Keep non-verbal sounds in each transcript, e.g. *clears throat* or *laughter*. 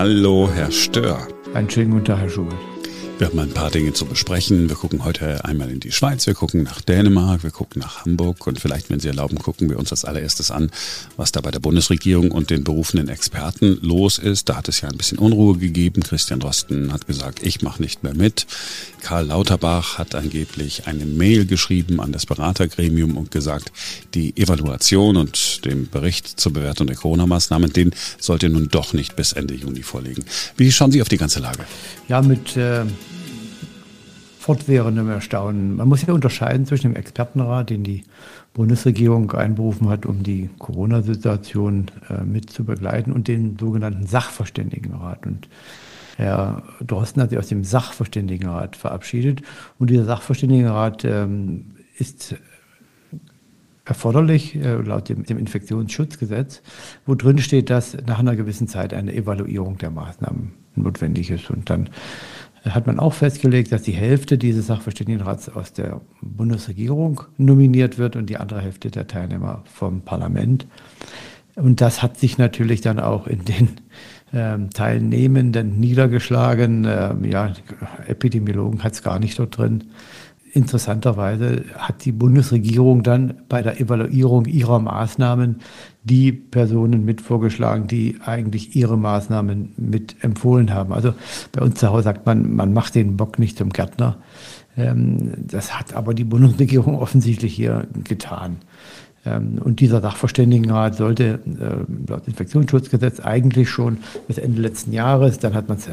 Hallo, Herr Stör. Einen schönen guten Tag, Herr Schubert. Wir haben ein paar Dinge zu besprechen. Wir gucken heute einmal in die Schweiz, wir gucken nach Dänemark, wir gucken nach Hamburg und vielleicht, wenn Sie erlauben, gucken wir uns als allererstes an, was da bei der Bundesregierung und den berufenen Experten los ist. Da hat es ja ein bisschen Unruhe gegeben. Christian Drosten hat gesagt, ich mache nicht mehr mit. Karl Lauterbach hat angeblich eine Mail geschrieben an das Beratergremium und gesagt, die Evaluation und den Bericht zur Bewertung der Corona-Maßnahmen, den sollte nun doch nicht bis Ende Juni vorlegen. Wie schauen Sie auf die ganze Lage? Ja, mit äh, fortwährendem Erstaunen. Man muss ja unterscheiden zwischen dem Expertenrat, den die Bundesregierung einberufen hat, um die Corona-Situation äh, mit zu begleiten, und den sogenannten Sachverständigenrat. Und Herr Drosten hat sich aus dem Sachverständigenrat verabschiedet. Und dieser Sachverständigenrat ähm, ist erforderlich äh, laut dem, dem, Infektionsschutzgesetz, wo drin steht, dass nach einer gewissen Zeit eine Evaluierung der Maßnahmen notwendig ist. Und dann hat man auch festgelegt, dass die Hälfte dieses Sachverständigenrats aus der Bundesregierung nominiert wird und die andere Hälfte der Teilnehmer vom Parlament. Und das hat sich natürlich dann auch in den ähm, Teilnehmenden niedergeschlagen. Ähm, ja, Epidemiologen hat es gar nicht dort drin. Interessanterweise hat die Bundesregierung dann bei der Evaluierung ihrer Maßnahmen die Personen mit vorgeschlagen, die eigentlich ihre Maßnahmen mit empfohlen haben. Also bei uns zu Hause sagt man, man macht den Bock nicht zum Gärtner. Ähm, das hat aber die Bundesregierung *laughs* offensichtlich hier getan. Ähm, und dieser Sachverständigenrat sollte äh, laut Infektionsschutzgesetz eigentlich schon bis Ende letzten Jahres, dann hat man es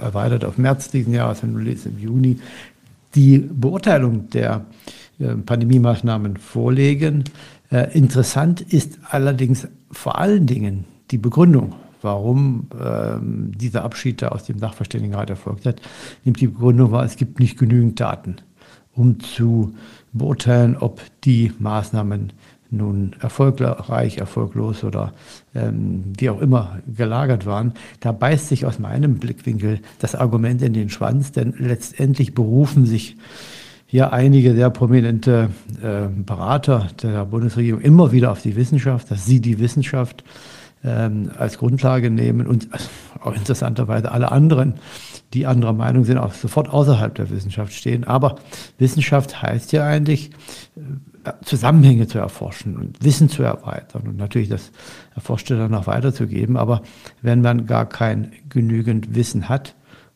erweitert auf März diesen Jahres, liest, im Juni, die Beurteilung der äh, Pandemie-Maßnahmen vorlegen. Äh, interessant ist allerdings vor allen Dingen die Begründung, warum ähm, dieser Abschied da aus dem Sachverständigenrat erfolgt hat. Nämlich die Begründung war, es gibt nicht genügend Daten, um zu beurteilen, ob die Maßnahmen nun erfolgreich, erfolglos oder ähm, wie auch immer gelagert waren, da beißt sich aus meinem Blickwinkel das Argument in den Schwanz, denn letztendlich berufen sich hier einige sehr prominente äh, Berater der Bundesregierung immer wieder auf die Wissenschaft, dass sie die Wissenschaft ähm, als Grundlage nehmen und auch interessanterweise alle anderen, die anderer Meinung sind, auch sofort außerhalb der Wissenschaft stehen. Aber Wissenschaft heißt ja eigentlich, äh, Zusammenhänge zu erforschen und Wissen zu erweitern und natürlich das Erforschte dann auch weiterzugeben. Aber wenn man gar kein genügend Wissen hat,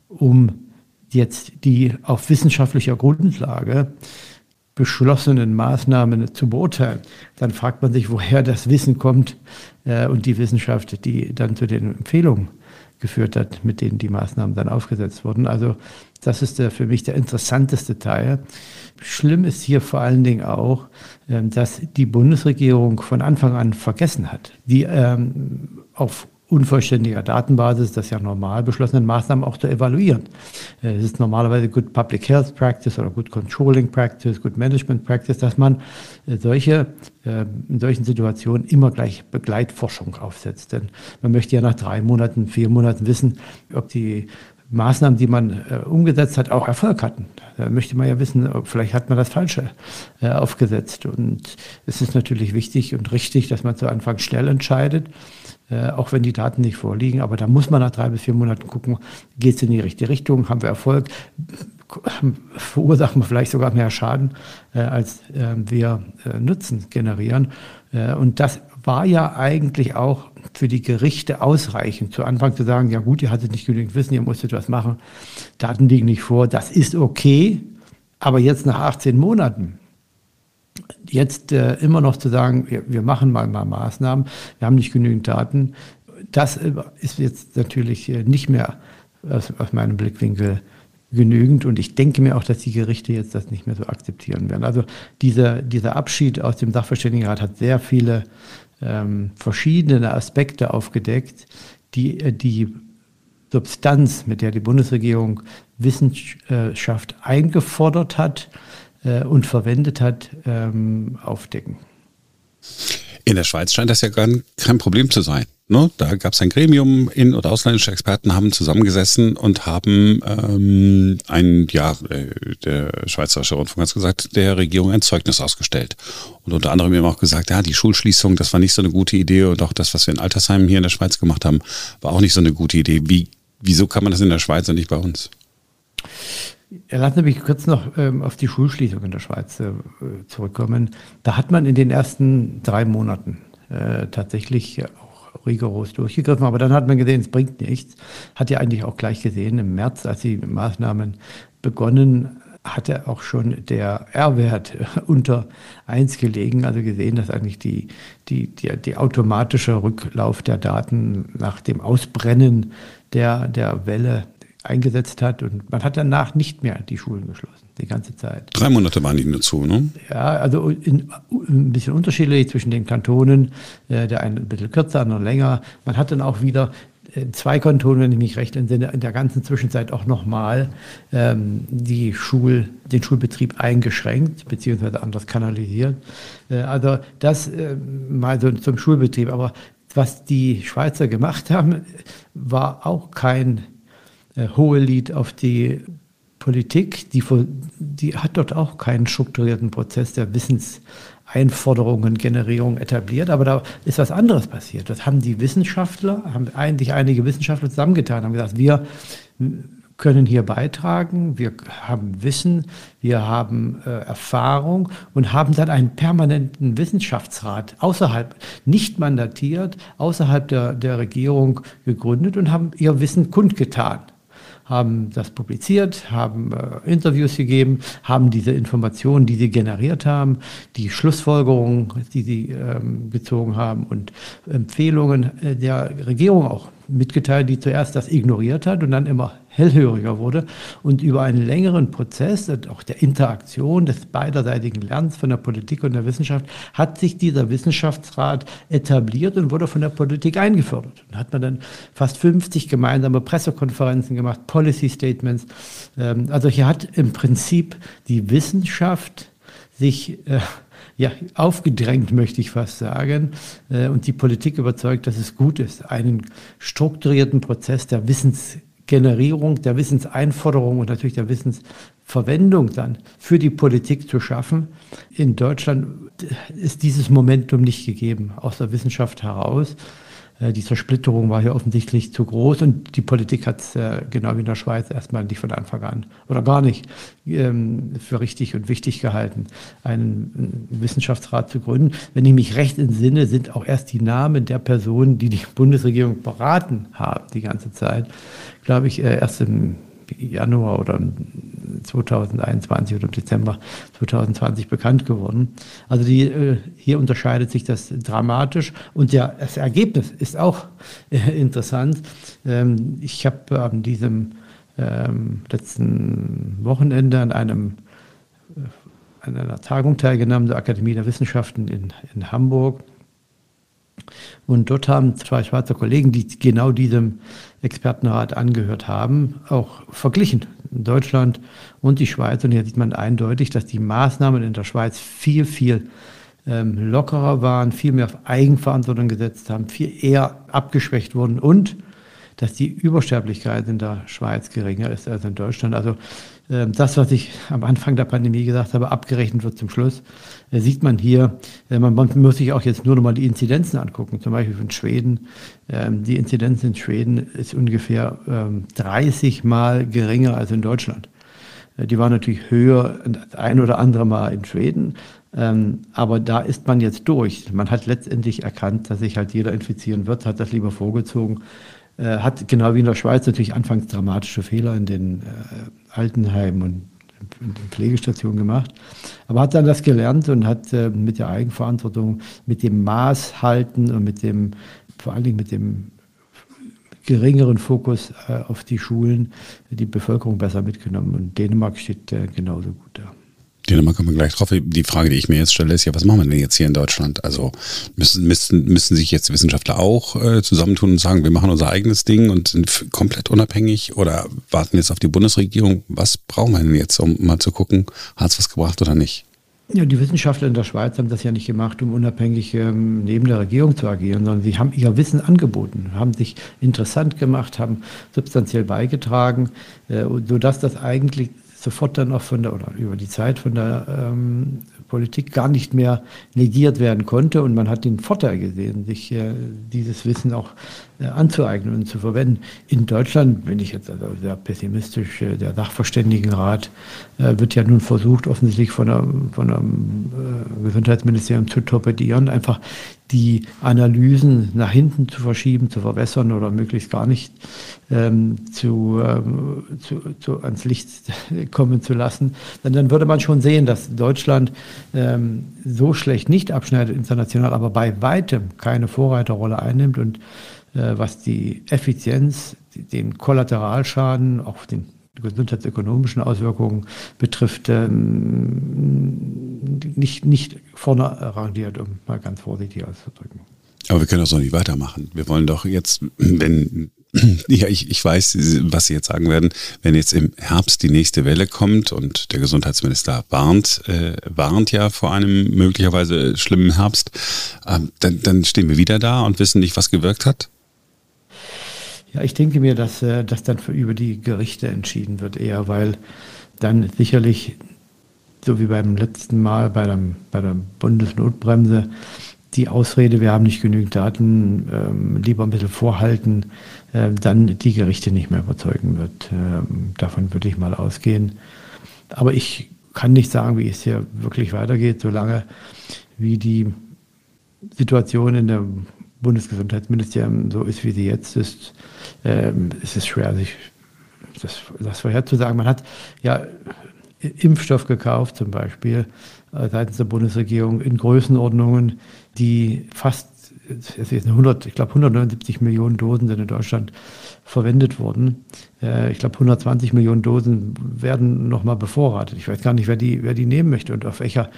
um jetzt die auf wissenschaftlicher Grundlage beschlossenen Maßnahmen zu beurteilen, dann fragt man sich, woher das Wissen kommt äh, und die Wissenschaft, die dann zu den Empfehlungen geführt hat, mit denen die Maßnahmen dann aufgesetzt wurden. Also das ist der, für mich der interessanteste Teil. Schlimm ist hier vor allen Dingen auch, äh, dass die Bundesregierung von Anfang an vergessen hat, die ähm, auf unvollständiger Datenbasis, das ja normal beschlossenen Maßnahmen auch zu evaluieren. Äh, es ist normalerweise Good Public Health Practice oder Good Controlling Practice, Good Management Practice, dass man äh, solche, äh, in solchen Situationen immer gleich Begleitforschung aufsetzt. Denn man möchte ja nach drei Monaten, vier Monaten wissen, ob die Maßnahmen, die man äh, umgesetzt hat, auch Erfolg hatten. Da möchte man ja wissen, ob vielleicht hat man das Falsche äh, aufgesetzt. Und es ist natürlich wichtig und richtig, dass man zu Anfang schnell entscheidet äh, auch wenn die Daten nicht vorliegen. Aber da muss man nach drei bis vier Monaten gucken, geht es in die richtige Richtung, haben wir Erfolg, verursachen wir vielleicht sogar mehr Schaden, äh, als äh, wir äh, Nutzen generieren. Äh, und das war ja eigentlich auch für die Gerichte ausreichend, zu Anfang zu sagen, ja gut, ihr hattet nicht genügend Wissen, ihr musstet was machen, Daten liegen nicht vor, das ist okay, aber jetzt nach 18 Monaten, jetzt äh, immer noch zu sagen, wir, wir, machen mal, mal Maßnahmen, wir haben nicht genügend Daten, das äh, ist jetzt natürlich äh, nicht mehr aus, aus, meinem Blickwinkel genügend. Und ich denke mir auch, dass die Gerichte jetzt das nicht mehr so akzeptieren werden. Also dieser, dieser Abschied aus dem Sachverständigenrat hat sehr viele ähm, verschiedene Aspekte aufgedeckt, die äh, die Substanz, mit der die Bundesregierung Wissenschaft eingefordert hat, äh, und verwendet hat, ähm, aufdecken. In der Schweiz scheint das ja gar kein Problem zu sein. Ne? Da gab es ein Gremium, in- oder ausländische Experten haben zusammengesessen und haben ähm, ein, ja, äh, der Schweizerische Rundfunk hat gesagt, der Regierung ein Zeugnis ausgestellt. Und unter anderem eben auch gesagt, ja, die Schulschließung, das war nicht so eine gute Idee und auch das, was wir in Altersheimen hier in der Schweiz gemacht haben, war auch nicht so eine gute Idee. Wie, wieso kann man das in der Schweiz und nicht bei uns? Lassen Sie mich kurz noch ähm, auf die Schulschließung in der Schweiz äh, zurückkommen. Da hat man in den ersten drei Monaten äh, tatsächlich rigoros durchgegriffen, aber dann hat man gesehen, es bringt nichts. Hat ja eigentlich auch gleich gesehen, im März, als die Maßnahmen begonnen, hatte auch schon der R-Wert *laughs* unter 1 gelegen, also gesehen, dass eigentlich die, die, die, die automatische Rücklauf der Daten nach dem Ausbrennen der, der Welle eingesetzt hat. Und man hat danach nicht mehr die Schulen geschlossen, die ganze Zeit. Drei Monate waren die nur zu, ne? Ja, also in, ein bisschen unterschiedlich zwischen den Kantonen, äh, der eine ein bisschen kürzer, andere länger. Man hat dann auch wieder in zwei Kantonen, wenn ich mich recht entsinne, in der ganzen Zwischenzeit auch nochmal ähm, die Schul, den Schulbetrieb eingeschränkt, beziehungsweise anders kanalisiert. Äh, also das äh, mal so zum Schulbetrieb. Aber was die Schweizer gemacht haben, war auch kein äh, hohe Lied auf die Politik, die, die hat dort auch keinen strukturierten Prozess der Wissenseinforderungen, Generierung etabliert, aber da ist was anderes passiert. Das haben die Wissenschaftler, haben eigentlich einige Wissenschaftler zusammengetan, haben gesagt, wir können hier beitragen, wir haben Wissen, wir haben äh, Erfahrung und haben dann einen permanenten Wissenschaftsrat außerhalb, nicht mandatiert, außerhalb der, der Regierung gegründet und haben ihr Wissen kundgetan haben das publiziert, haben äh, Interviews gegeben, haben diese Informationen, die sie generiert haben, die Schlussfolgerungen, die sie ähm, gezogen haben und Empfehlungen äh, der Regierung auch mitgeteilt, die zuerst das ignoriert hat und dann immer hellhöriger wurde und über einen längeren Prozess, auch der Interaktion des beiderseitigen Lernens von der Politik und der Wissenschaft, hat sich dieser Wissenschaftsrat etabliert und wurde von der Politik eingefordert. Und hat man dann fast 50 gemeinsame Pressekonferenzen gemacht, Policy Statements. Ähm, also hier hat im Prinzip die Wissenschaft sich äh, ja, aufgedrängt, möchte ich fast sagen, äh, und die Politik überzeugt, dass es gut ist, einen strukturierten Prozess der Wissens Generierung der Wissenseinforderung und natürlich der Wissensverwendung dann für die Politik zu schaffen. In Deutschland ist dieses Momentum nicht gegeben, aus der Wissenschaft heraus. Äh, die Zersplitterung war hier offensichtlich zu groß und die Politik hat es äh, genau wie in der Schweiz erstmal nicht von Anfang an oder gar nicht ähm, für richtig und wichtig gehalten, einen Wissenschaftsrat zu gründen. Wenn ich mich recht entsinne, sind auch erst die Namen der Personen, die die Bundesregierung beraten haben, die ganze Zeit, glaube ich, äh, erst im Januar oder 2021 oder im Dezember 2020 bekannt geworden. Also die, äh, hier unterscheidet sich das dramatisch und ja, das Ergebnis ist auch äh, interessant. Ähm, ich habe an diesem ähm, letzten Wochenende an einem äh, an einer Tagung teilgenommen der Akademie der Wissenschaften in, in Hamburg. Und dort haben zwei Schweizer Kollegen, die genau diesem Expertenrat angehört haben, auch verglichen. Deutschland und die Schweiz. Und hier sieht man eindeutig, dass die Maßnahmen in der Schweiz viel, viel ähm, lockerer waren, viel mehr auf Eigenverantwortung gesetzt haben, viel eher abgeschwächt wurden und dass die Übersterblichkeit in der Schweiz geringer ist als in Deutschland. Also das, was ich am Anfang der Pandemie gesagt habe, abgerechnet wird zum Schluss, äh, sieht man hier. Äh, man, muss sich auch jetzt nur noch mal die Inzidenzen angucken, zum Beispiel von Schweden. Ähm, die Inzidenz in Schweden ist ungefähr ähm, 30 Mal geringer als in Deutschland. Äh, die war natürlich höher ein oder andere Mal in Schweden, ähm, aber da ist man jetzt durch. Man hat letztendlich erkannt, dass sich halt jeder infizieren wird, hat das lieber vorgezogen hat genau wie in der Schweiz natürlich anfangs dramatische Fehler in den Altenheimen und Pflegestationen gemacht, aber hat dann das gelernt und hat äh, mit der Eigenverantwortung, mit dem Maß halten und mit dem, vor allen Dingen mit dem geringeren Fokus äh, auf die Schulen die Bevölkerung besser mitgenommen. Und Dänemark steht äh, genauso gut da. Dänemark kommen wir gleich drauf. Die Frage, die ich mir jetzt stelle, ist ja, was machen wir denn jetzt hier in Deutschland? Also müssen, müssen, müssen sich jetzt Wissenschaftler auch äh, zusammentun und sagen, wir machen unser eigenes Ding und sind komplett unabhängig oder warten jetzt auf die Bundesregierung? Was brauchen wir denn jetzt, um mal zu gucken, hat es was gebracht oder nicht? Ja, die Wissenschaftler in der Schweiz haben das ja nicht gemacht, um unabhängig ähm, neben der Regierung zu agieren, sondern sie haben ihr Wissen angeboten, haben sich interessant gemacht, haben substanziell beigetragen, äh, sodass das eigentlich sofort dann auch von der, oder über die Zeit von der ähm, Politik gar nicht mehr negiert werden konnte. Und man hat den Vorteil gesehen, sich äh, dieses Wissen auch anzueignen und zu verwenden. In Deutschland bin ich jetzt also sehr pessimistisch. Äh, der Sachverständigenrat äh, wird ja nun versucht, offensichtlich von, der, von einem äh, Gesundheitsministerium zu torpedieren, einfach die Analysen nach hinten zu verschieben, zu verwässern oder möglichst gar nicht ähm, zu, ähm, zu, zu, ans Licht *laughs* kommen zu lassen. Denn dann würde man schon sehen, dass Deutschland ähm, so schlecht nicht abschneidet international, aber bei weitem keine Vorreiterrolle einnimmt und äh, was die Effizienz, den Kollateralschaden, auch den gesundheitsökonomischen Auswirkungen betrifft, ähm, nicht, nicht vorne rangiert, um mal ganz vorsichtig auszudrücken. Aber wir können das doch nicht weitermachen. Wir wollen doch jetzt, *clears throat* wenn, *clears throat* ja, ich, ich weiß, was Sie jetzt sagen werden, wenn jetzt im Herbst die nächste Welle kommt und der Gesundheitsminister warnt, äh, warnt ja vor einem möglicherweise schlimmen Herbst, äh, dann, dann stehen wir wieder da und wissen nicht, was gewirkt hat. Ja, ich denke mir, dass äh, das dann für über die Gerichte entschieden wird, eher, weil dann sicherlich, so wie beim letzten Mal bei der, bei der Bundesnotbremse, die Ausrede, wir haben nicht genügend Daten, ähm, lieber ein bisschen vorhalten, äh, dann die Gerichte nicht mehr überzeugen wird. Ähm, davon würde ich mal ausgehen. Aber ich kann nicht sagen, wie es hier wirklich weitergeht, solange wie die Situation in der Bundesgesundheitsministerium so ist, wie sie jetzt ist, ähm, ist es schwer, sich das, das vorherzusagen. Man hat ja Impfstoff gekauft, zum Beispiel äh, seitens der Bundesregierung in Größenordnungen, die fast, es ist 100, ich glaube 179 Millionen Dosen sind in Deutschland verwendet worden. Äh, ich glaube 120 Millionen Dosen werden nochmal bevorratet. Ich weiß gar nicht, wer die, wer die nehmen möchte und auf welcher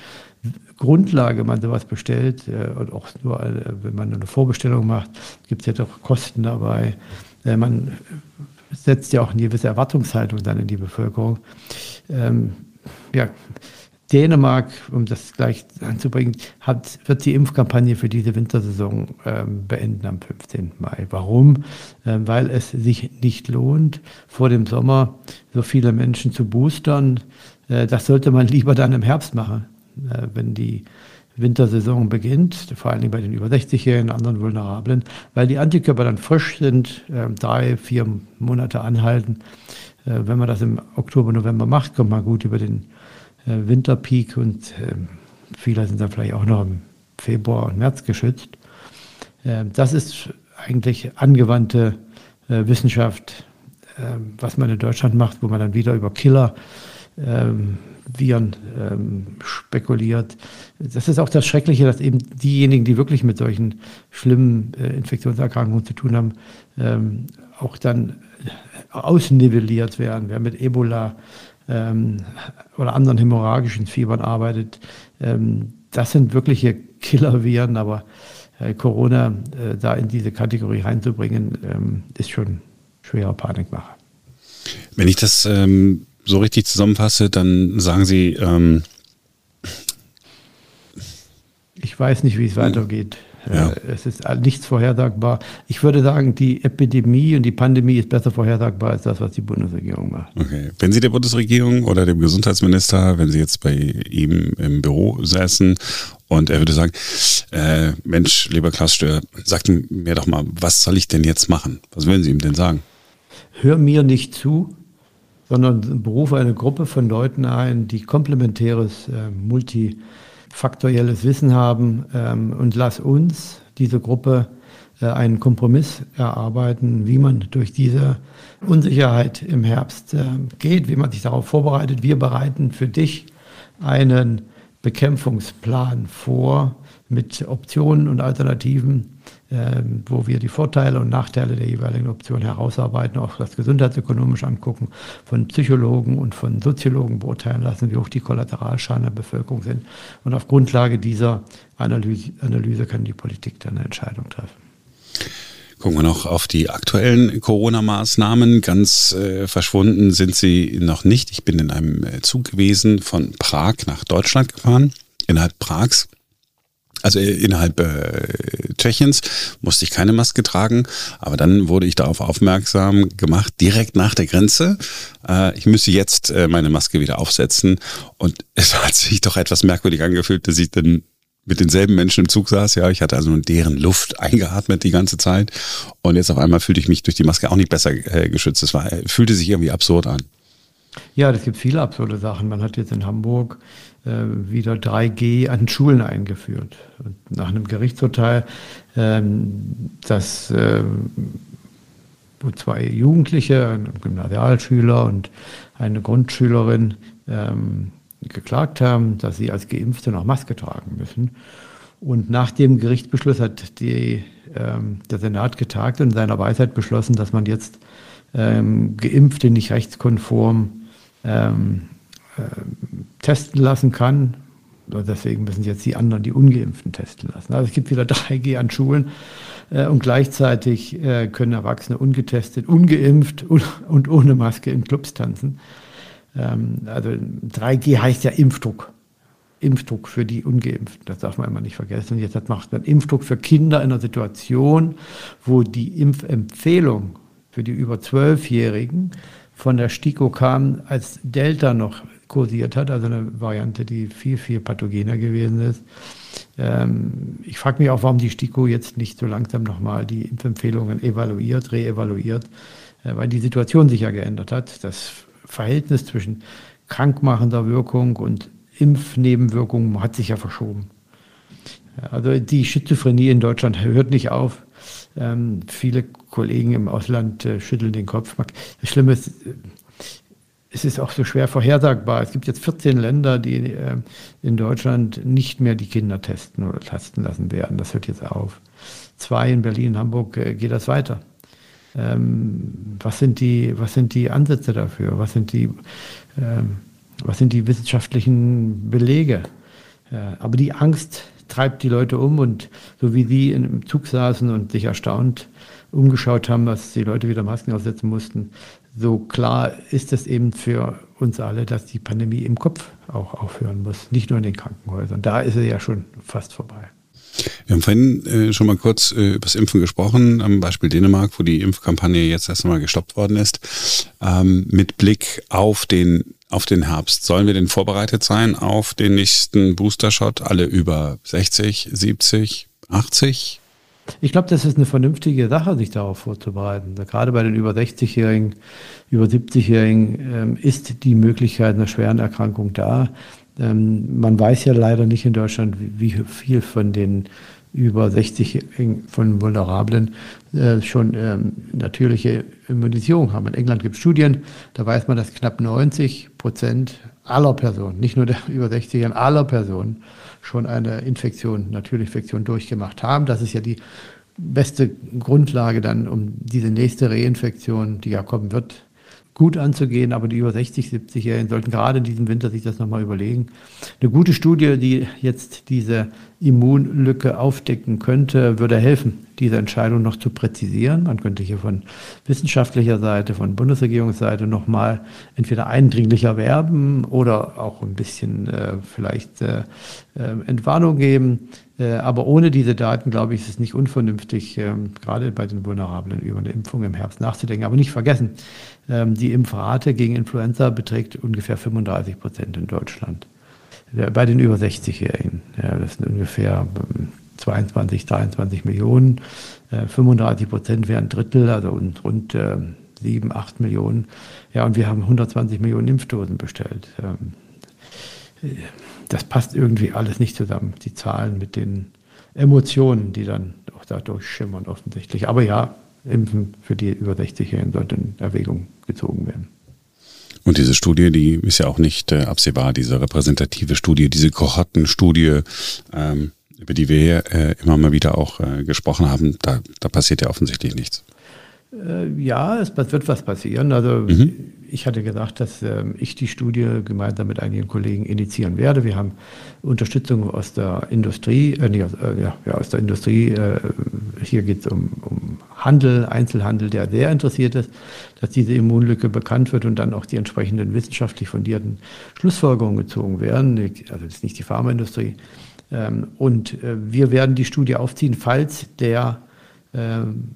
Grundlage man sowas bestellt äh, und auch nur, äh, wenn man eine Vorbestellung macht, gibt es ja doch Kosten dabei. Äh, man setzt ja auch eine gewisse Erwartungshaltung dann in die Bevölkerung. Ähm, ja, Dänemark, um das gleich anzubringen, hat, wird die Impfkampagne für diese Wintersaison ähm, beenden am 15. Mai. Warum? Ähm, weil es sich nicht lohnt, vor dem Sommer so viele Menschen zu boostern. Äh, das sollte man *laughs* lieber dann im Herbst machen. Äh, wenn die Wintersaison beginnt, vor allem bei den über 60-Jährigen, anderen Vulnerablen, weil die Antikörper dann frisch sind, äh, drei, vier Monate anhalten. Äh, wenn man das im Oktober, November macht, kommt man gut über den Winterpeak und viele sind dann vielleicht auch noch im Februar und März geschützt. Das ist eigentlich angewandte Wissenschaft, was man in Deutschland macht, wo man dann wieder über Killer ähm, Viren ähm, spekuliert. Das ist auch das Schreckliche, dass eben diejenigen, die wirklich mit solchen schlimmen äh, Infektionserkrankungen zu tun haben, ähm, auch dann ausnivelliert werden. Wer mit Ebola ähm, oder anderen hämorrhagischen Fiebern arbeitet, ähm, das sind wirkliche Killerviren, aber äh, Corona äh, da in diese Kategorie reinzubringen, ähm, ist schon schwerer Panikmacher. Wenn ich das ähm, so richtig zusammenfasse, dann sagen Sie. Ähm ich weiß nicht, wie es weitergeht. Ja. Äh, es ist nichts vorhersagbar. Ich würde sagen, die Epidemie und die Pandemie ist besser vorhersagbar als das, was die Bundesregierung macht. Okay. Wenn Sie der Bundesregierung oder dem Gesundheitsminister, wenn Sie jetzt bei ihm im Büro säßen und er würde sagen, äh, Mensch, lieber Klaus Stör, sagt mir doch mal, was soll ich denn jetzt machen? Was würden Sie ihm denn sagen? Hör mir nicht zu, sondern berufe eine Gruppe von Leuten ein, die komplementäres, äh, multifaktorielles Wissen haben ähm, und lass uns diese Gruppe äh, einen Kompromiss erarbeiten, wie man durch diese Unsicherheit im Herbst äh, geht, wie man sich darauf vorbereitet. Wir bereiten für dich einen Bekämpfungsplan vor mit Optionen und Alternativen, wo wir die Vorteile und Nachteile der jeweiligen Option herausarbeiten, auch das gesundheitsökonomisch angucken, von Psychologen und von Soziologen beurteilen lassen, wie hoch die Kollateralschaden der Bevölkerung sind. Und auf Grundlage dieser Analyse, Analyse kann die Politik dann eine Entscheidung treffen. Gucken wir noch auf die aktuellen Corona-Maßnahmen. Ganz äh, verschwunden sind sie noch nicht. Ich bin in einem äh, Zug gewesen von Prag nach Deutschland gefahren. Innerhalb Prags also äh, innerhalb äh, Tschechiens musste ich keine Maske tragen, aber dann wurde ich darauf aufmerksam gemacht, direkt nach der Grenze. Äh, ich müsse jetzt äh, meine Maske wieder aufsetzen und *laughs* es hat sich doch etwas merkwürdig angefühlt, dass ich dann mit denselben Menschen im Zug saß. Ja, ich hatte also deren Luft eingeatmet die ganze Zeit und jetzt auf einmal fühlte ich mich durch die Maske auch nicht besser äh, geschützt. Es war, fühlte sich irgendwie absurd an. Ja, das gibt viele absurde Sachen. Man hat jetzt in Hamburg äh, wieder 3G an Schulen eingeführt. Und nach einem Gerichtsurteil, ähm, dass äh, wo zwei Jugendliche, ein Gymnasialschüler und eine Grundschülerin, ähm, geklagt haben, dass sie als Geimpfte noch Maske tragen müssen. Und nach dem Gerichtsbeschluss hat die, ähm, der Senat getagt und in seiner Weisheit beschlossen, dass man jetzt ähm, Geimpfte nicht rechtskonform ähm, äh, testen lassen kann. Deswegen müssen jetzt die anderen, die Ungeimpften, testen lassen. Also es gibt wieder *laughs* 3G an Schulen äh, und gleichzeitig äh, können Erwachsene ungetestet, ungeimpft und, und ohne Maske in Clubs tanzen. Ähm, also 3G heißt ja Impfdruck. Impfdruck für die Ungeimpften, das darf man immer nicht vergessen. Und jetzt macht man Impfdruck für Kinder in einer Situation, wo die Impfempfehlung für die über Zwölfjährigen von der STIKO kam, als Delta noch kursiert hat, also eine Variante, die viel, viel pathogener gewesen ist. Ähm, ich frage mich auch, warum die STIKO jetzt nicht so langsam nochmal die Impfempfehlungen evaluiert, reevaluiert, äh, weil die Situation sich ja geändert hat. Das Verhältnis zwischen krankmachender Wirkung und Impfnebenwirkungen hat sich ja verschoben. Also die Schizophrenie in Deutschland hört nicht auf. Ähm, viele Kollegen im Ausland äh, schütteln den Kopf. Das Schlimme ist, es ist auch so schwer vorhersagbar. Es gibt jetzt 14 Länder, die äh, in Deutschland nicht mehr die Kinder testen oder testen lassen werden. Das hört jetzt auf. Zwei in Berlin, Hamburg äh, geht das weiter. Ähm, was, sind die, was sind die Ansätze dafür? Was sind die, ähm, was sind die wissenschaftlichen Belege? Äh, aber die Angst treibt die Leute um und so wie sie im Zug saßen und sich erstaunt umgeschaut haben, dass die Leute wieder Masken aufsetzen mussten, so klar ist es eben für uns alle, dass die Pandemie im Kopf auch aufhören muss, nicht nur in den Krankenhäusern. Da ist sie ja schon fast vorbei. Wir haben vorhin äh, schon mal kurz äh, über das Impfen gesprochen, am Beispiel Dänemark, wo die Impfkampagne jetzt erst einmal gestoppt worden ist. Ähm, mit Blick auf den, auf den Herbst, sollen wir denn vorbereitet sein auf den nächsten Booster-Shot? Alle über 60, 70, 80? Ich glaube, das ist eine vernünftige Sache, sich darauf vorzubereiten. Gerade bei den über 60-Jährigen, über 70-Jährigen ähm, ist die Möglichkeit einer schweren Erkrankung da. Ähm, man weiß ja leider nicht in Deutschland, wie, viel von den über 60 von Vulnerablen äh, schon ähm, natürliche Immunisierung haben. In England gibt es Studien, da weiß man, dass knapp 90 Prozent aller Personen, nicht nur der *laughs* über 60 Jahren, aller Personen schon eine Infektion, natürliche Infektion durchgemacht haben. Das ist ja die beste Grundlage dann, um diese nächste Reinfektion, die ja kommen wird, gut anzugehen, aber die über 60, 70-Jährigen sollten gerade in diesem Winter sich das nochmal überlegen. Eine gute Studie, die jetzt diese Immunlücke aufdecken könnte, würde helfen, diese Entscheidung noch zu präzisieren. Man könnte hier von wissenschaftlicher Seite, von Bundesregierungsseite nochmal entweder eindringlicher werben oder auch ein bisschen äh, vielleicht äh, äh Entwarnung geben. Äh, aber ohne diese Daten, glaube ich, ist es nicht unvernünftig, ähm, gerade bei den Vulnerablen über eine Impfung im Herbst nachzudenken. Aber nicht vergessen, ähm, die Impfrate gegen Influenza beträgt ungefähr 35 Prozent in Deutschland. Bei den über 60-Jährigen, das sind ungefähr 22, ähm, 23 Millionen. 35 äh, Prozent wären Drittel, also rund 7, 8 Millionen. Ja, und wir haben 120 Millionen Impfdosen bestellt das passt irgendwie alles nicht zusammen, die Zahlen mit den Emotionen, die dann auch dadurch schimmern offensichtlich. Aber ja, Impfen für die über 60-Jährigen sollte in Erwägung gezogen werden. Und diese Studie, die ist ja auch nicht äh, absehbar, diese repräsentative Studie, diese Kohortenstudie, ähm, über die wir äh, immer mal wieder auch äh, gesprochen haben, da, da passiert ja offensichtlich nichts. Äh, ja, es wird was passieren. Also mhm. ich hatte gesagt, dass ähm, ich die Studie gemeinsam mit einigen Kollegen initiieren werde. Wir haben Unterstützung aus der Industrie, äh, nee, äh, ja, ja, aus der Industrie. Äh, hier geht es um, um Handel, Einzelhandel, der sehr interessiert ist, dass diese Immunlücke bekannt wird und dann auch die entsprechenden wissenschaftlich fundierten Schlussfolgerungen gezogen werden. Also das ist nicht die Pharmaindustrie. Ähm, und äh, wir werden die Studie aufziehen, falls der ähm,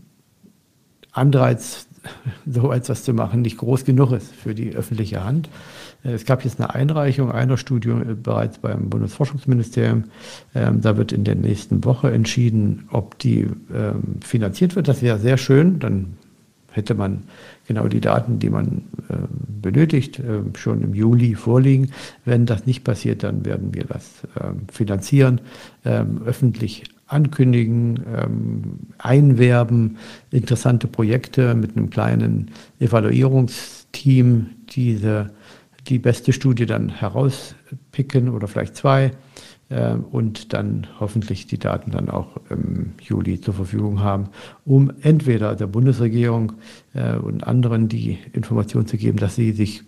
Anreiz, *laughs* so etwas zu machen, nicht groß genug ist für die öffentliche Hand. Äh, es gab jetzt eine Einreichung einer Studie äh, bereits beim Bundesforschungsministerium. Ähm, da wird in der nächsten Woche entschieden, ob die finanziert wird. Das wäre sehr schön. Dann hätte man genau die Daten, die man äh, benötigt, äh, schon im Juli vorliegen. Wenn das nicht passiert, dann werden wir das äh, finanzieren, ähm, öffentlich ankündigen, ähm, einwerben, interessante Projekte mit einem kleinen Evaluierungsteam, diese die beste Studie dann herauspicken oder vielleicht zwei und dann hoffentlich die Daten dann auch im Juli zur Verfügung haben, um entweder der Bundesregierung äh, und anderen die Information zu geben, dass sie sich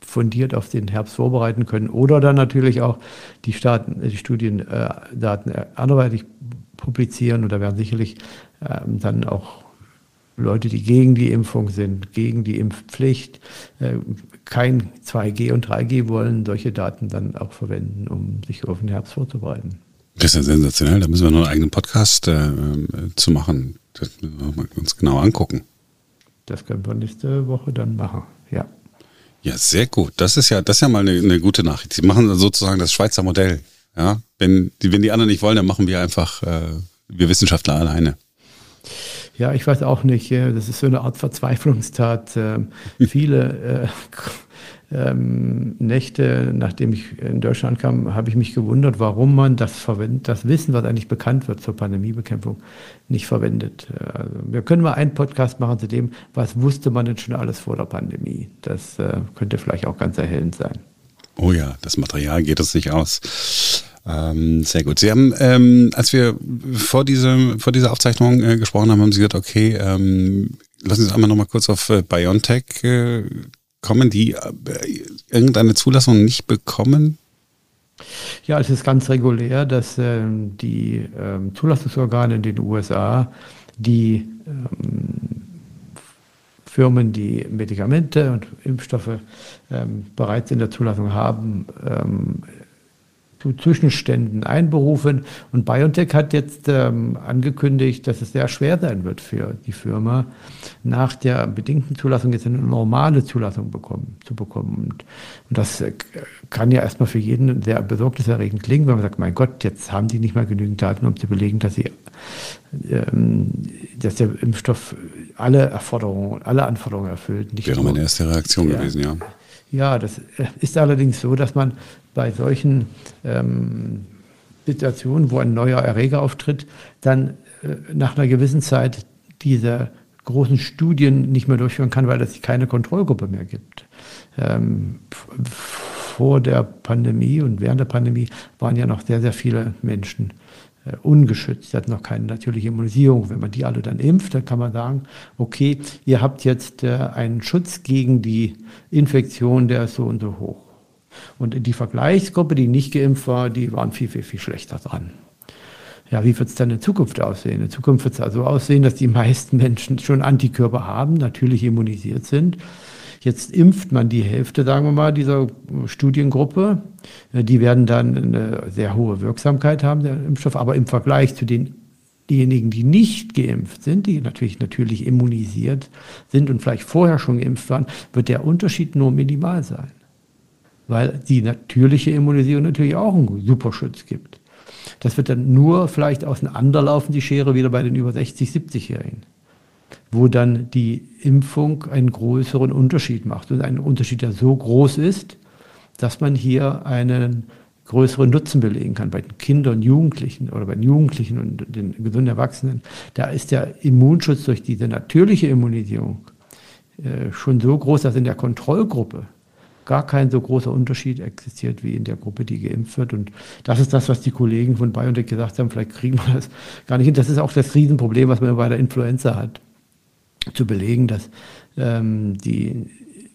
fundiert auf den Herbst vorbereiten können oder dann natürlich auch die, Staaten, die Studiendaten äh, anderweitig publizieren. Und da werden sicherlich ähm, dann auch Leute, die gegen die Impfung sind, gegen die Impfpflicht, äh, kein 2G und 3G wollen, solche Daten dann auch verwenden, um sich auf den Herbst vorzubereiten. Das ist ja sensationell. Da müssen wir noch einen eigenen Podcast äh, zu machen. Das müssen wir uns genau angucken. Das können wir nächste Woche dann machen, ja. Ja, sehr gut. Das ist ja, das ist ja mal eine, eine gute Nachricht. Sie machen sozusagen das Schweizer Modell. Ja, wenn die, wenn die anderen nicht wollen, dann machen wir einfach, äh, wir Wissenschaftler alleine. Ja, ich weiß auch nicht. Das ist so eine Art Verzweiflungstat. Ähm, *laughs* viele äh, ähm, Nächte, nachdem ich in Deutschland kam, habe ich mich gewundert, warum man das verwendet, das Wissen, was eigentlich bekannt wird zur Pandemiebekämpfung, nicht verwendet. Also wir können mal einen Podcast machen zu dem, was wusste man denn schon alles vor der Pandemie. Das äh, könnte vielleicht auch ganz erhellend sein. Oh ja, das Material geht es sich aus. Ähm, sehr gut. Sie haben, ähm, als wir vor, diesem, vor dieser Aufzeichnung äh, gesprochen haben, haben Sie gesagt, okay, ähm, lassen Sie uns einmal nochmal kurz auf äh, BioNTech äh, kommen, die äh, irgendeine Zulassung nicht bekommen. Ja, es ist ganz regulär, dass ähm, die ähm, Zulassungsorgane in den USA die ähm, Firmen, die Medikamente und Impfstoffe ähm, bereits in der Zulassung haben, ähm, zu Zwischenständen einberufen. Und BioNTech hat jetzt ähm, angekündigt, dass es sehr schwer sein wird für die Firma, nach der bedingten Zulassung jetzt eine normale Zulassung bekommen, zu bekommen. Und, und das äh, kann ja erstmal für jeden sehr besorgniserregend klingen, wenn man sagt, mein Gott, jetzt haben die nicht mal genügend Daten, um zu belegen, dass sie ähm, dass der Impfstoff alle Erforderungen, alle Anforderungen erfüllt. Wäre meine erste Reaktion ja. gewesen, ja. Ja, das äh, ist allerdings so, dass man bei solchen ähm, Situationen, wo ein neuer Erreger auftritt, dann äh, nach einer gewissen Zeit diese großen Studien nicht mehr durchführen kann, weil es keine Kontrollgruppe mehr gibt. Ähm, vor der Pandemie und während der Pandemie waren ja noch sehr, sehr viele Menschen ungeschützt. Sie hatten noch keine natürliche Immunisierung. Wenn man die alle dann impft, dann kann man sagen, okay, ihr habt jetzt äh, einen Schutz gegen die Infektion, der ist so und so hoch. Und die Vergleichsgruppe, die nicht geimpft war, die waren viel, viel, viel schlechter dran. Ja, wie wird es dann in Zukunft aussehen? In Zukunft wird es also aussehen, dass die *laughs* meisten Menschen schon Antikörper haben, natürlich immunisiert sind. Jetzt impft man die Hälfte, sagen wir mal, dieser Studiengruppe. Die werden dann eine sehr hohe Wirksamkeit haben, der Impfstoff. Aber im Vergleich zu den diejenigen, die nicht geimpft sind, die natürlich natürlich immunisiert sind und vielleicht vorher schon geimpft waren, wird der Unterschied nur minimal sein weil die natürliche Immunisierung natürlich auch einen Superschutz gibt. Das wird dann nur vielleicht auseinanderlaufen, die Schere wieder bei den über 60, 70-Jährigen, wo dann die Impfung einen größeren Unterschied macht und ein Unterschied, der so groß ist, dass man hier einen größeren Nutzen belegen kann bei den Kindern und Jugendlichen oder bei den Jugendlichen und den gesunden Erwachsenen. Da ist der Immunschutz durch diese natürliche Immunisierung äh, schon so groß, dass in der Kontrollgruppe gar kein so großer Unterschied existiert wie in der Gruppe, die geimpft wird. Und das ist das, was die Kollegen von BioNTech gesagt haben, vielleicht kriegen wir das gar nicht hin. Das ist auch das Riesenproblem, was man bei der Influenza hat, zu belegen, dass ähm, die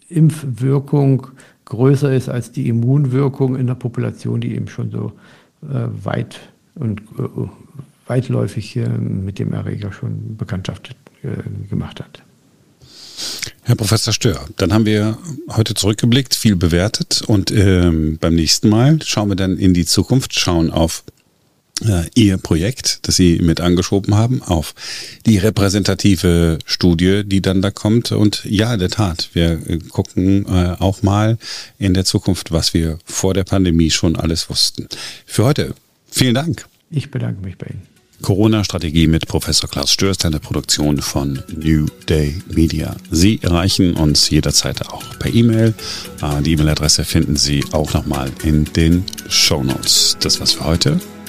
Impfwirkung größer ist als die Immunwirkung in der Population, die eben schon so äh, weit und äh, weitläufig äh, mit dem Erreger schon Bekanntschaft äh, gemacht hat. Herr Professor Stör, dann haben wir heute zurückgeblickt, viel bewertet und ähm, beim nächsten Mal schauen wir dann in die Zukunft, schauen auf Ihr Projekt, das Sie mit angeschoben haben, auf die repräsentative Studie, die dann da kommt. Und ja, in der Tat, wir äh, gucken äh, auch mal in der Zukunft, was wir vor der Pandemie schon alles wussten. Für heute, vielen Dank. Ich bedanke mich bei Ihnen. Corona-Strategie mit Professor Klaus Störst, eine Produktion von New Day Media. Sie erreichen uns jederzeit auch per E-Mail. Äh, die E-Mail-Adresse finden Sie auch nochmal in den Show Notes. Das war's für heute.